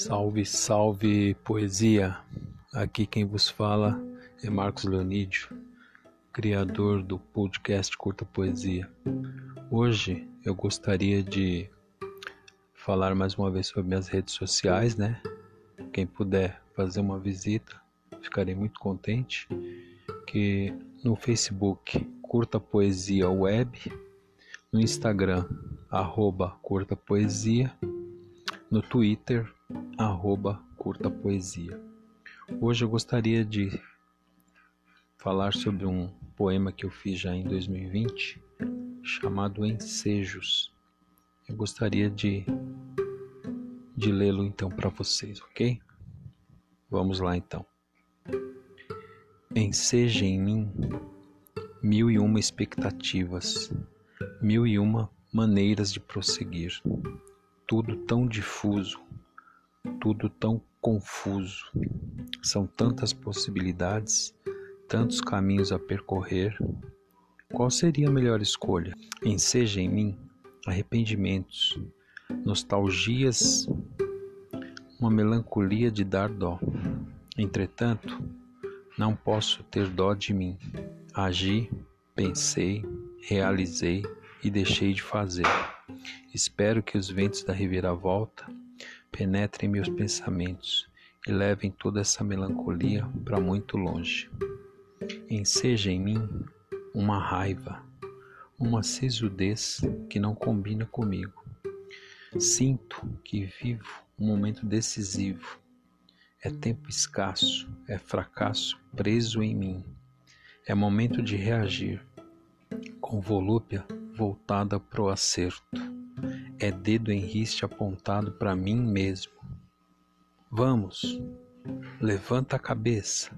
Salve, salve poesia! Aqui quem vos fala é Marcos Leonídio, criador do podcast Curta Poesia. Hoje eu gostaria de falar mais uma vez sobre minhas redes sociais, né? Quem puder fazer uma visita, ficarei muito contente. Que no Facebook Curta Poesia Web, no Instagram arroba Curta Poesia, no Twitter arroba curta poesia. Hoje eu gostaria de falar sobre um poema que eu fiz já em 2020, chamado Ensejos. Eu gostaria de, de lê-lo então para vocês, ok? Vamos lá então. Enseja em mim mil e uma expectativas, mil e uma maneiras de prosseguir, tudo tão difuso, tudo tão confuso. São tantas possibilidades, tantos caminhos a percorrer. Qual seria a melhor escolha? Enseja em mim arrependimentos, nostalgias, uma melancolia de dar dó. Entretanto, não posso ter dó de mim. Agi, pensei, realizei e deixei de fazer. Espero que os ventos da reviravolta penetrem meus pensamentos e levem toda essa melancolia para muito longe. Enseja em mim uma raiva, uma sisudez que não combina comigo. Sinto que vivo um momento decisivo. É tempo escasso, é fracasso preso em mim. É momento de reagir, com volúpia voltada para o acerto é dedo em riste apontado para mim mesmo. Vamos, levanta a cabeça,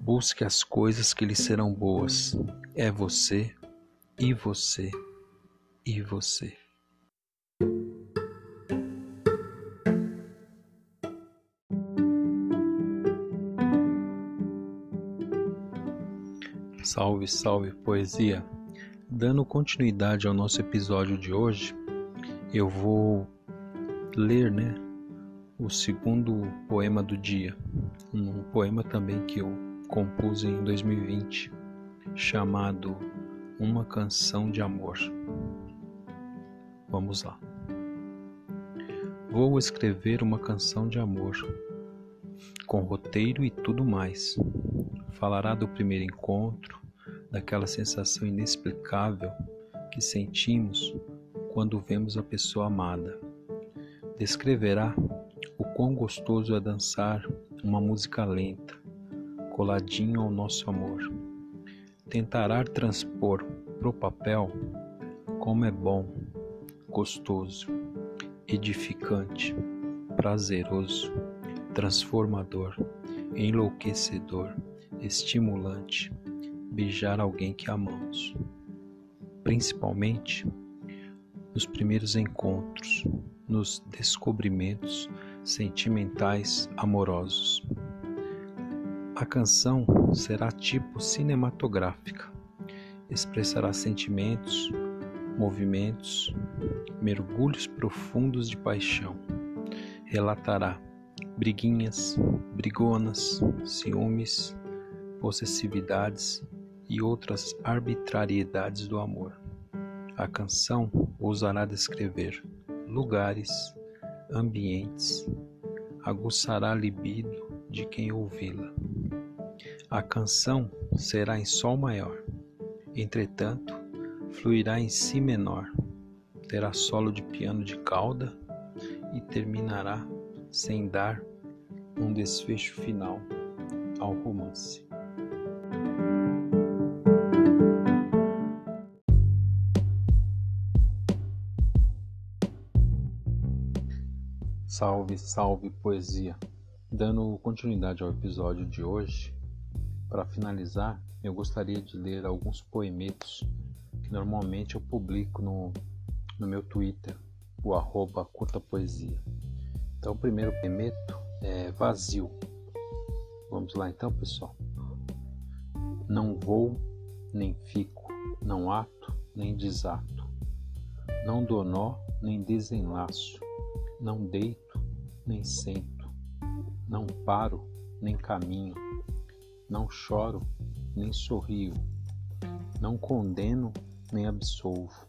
busque as coisas que lhe serão boas. É você, e você, e você. Salve, salve poesia! Dando continuidade ao nosso episódio de hoje, eu vou ler, né, o segundo poema do dia, um poema também que eu compus em 2020, chamado Uma Canção de Amor. Vamos lá. Vou escrever uma canção de amor, com roteiro e tudo mais. Falará do primeiro encontro, daquela sensação inexplicável que sentimos quando vemos a pessoa amada. Descreverá o quão gostoso é dançar uma música lenta, coladinho ao nosso amor. Tentará transpor pro papel como é bom, gostoso, edificante, prazeroso, transformador, enlouquecedor, estimulante beijar alguém que amamos. Principalmente nos primeiros encontros, nos descobrimentos sentimentais amorosos. A canção será tipo cinematográfica, expressará sentimentos, movimentos, mergulhos profundos de paixão, relatará briguinhas, brigonas, ciúmes, possessividades e outras arbitrariedades do amor. A canção ousará descrever lugares, ambientes, aguçará a libido de quem ouvi-la. A canção será em sol maior, entretanto, fluirá em si menor, terá solo de piano de cauda e terminará sem dar um desfecho final ao romance. Salve, salve poesia! Dando continuidade ao episódio de hoje, para finalizar, eu gostaria de ler alguns poemetos que normalmente eu publico no, no meu Twitter, o arroba curta poesia. Então, o primeiro poemeto é vazio. Vamos lá então, pessoal. Não vou, nem fico, não ato, nem desato. Não dou nó, nem desenlaço. Não deito, nem sento, não paro, nem caminho, não choro, nem sorrio, não condeno, nem absolvo,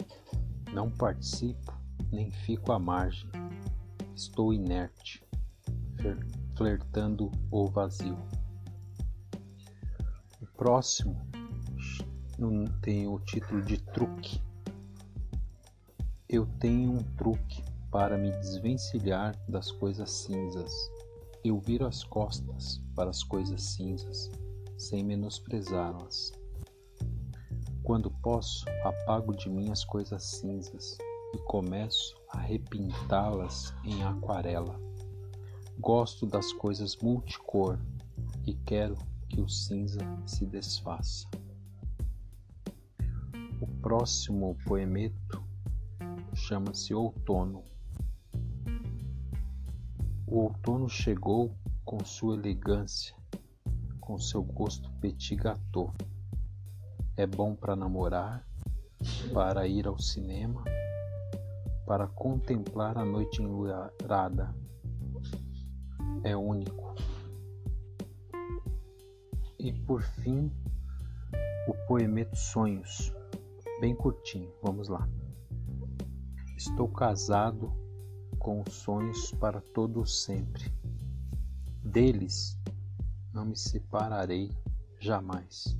não participo, nem fico à margem, estou inerte, flertando o vazio. O próximo não tem o título de truque. Eu tenho um truque para me desvencilhar das coisas cinzas. Eu viro as costas para as coisas cinzas, sem menosprezá-las. Quando posso, apago de mim as coisas cinzas e começo a repintá-las em aquarela. Gosto das coisas multicor e quero que o cinza se desfaça. O próximo poemeto chama-se Outono. O outono chegou com sua elegância, com seu gosto petit gâteau. É bom para namorar, para ir ao cinema, para contemplar a noite enluarada é único. E por fim, o poemeto Sonhos, bem curtinho, vamos lá. Estou casado com os sonhos para todo o sempre. Deles não me separarei jamais.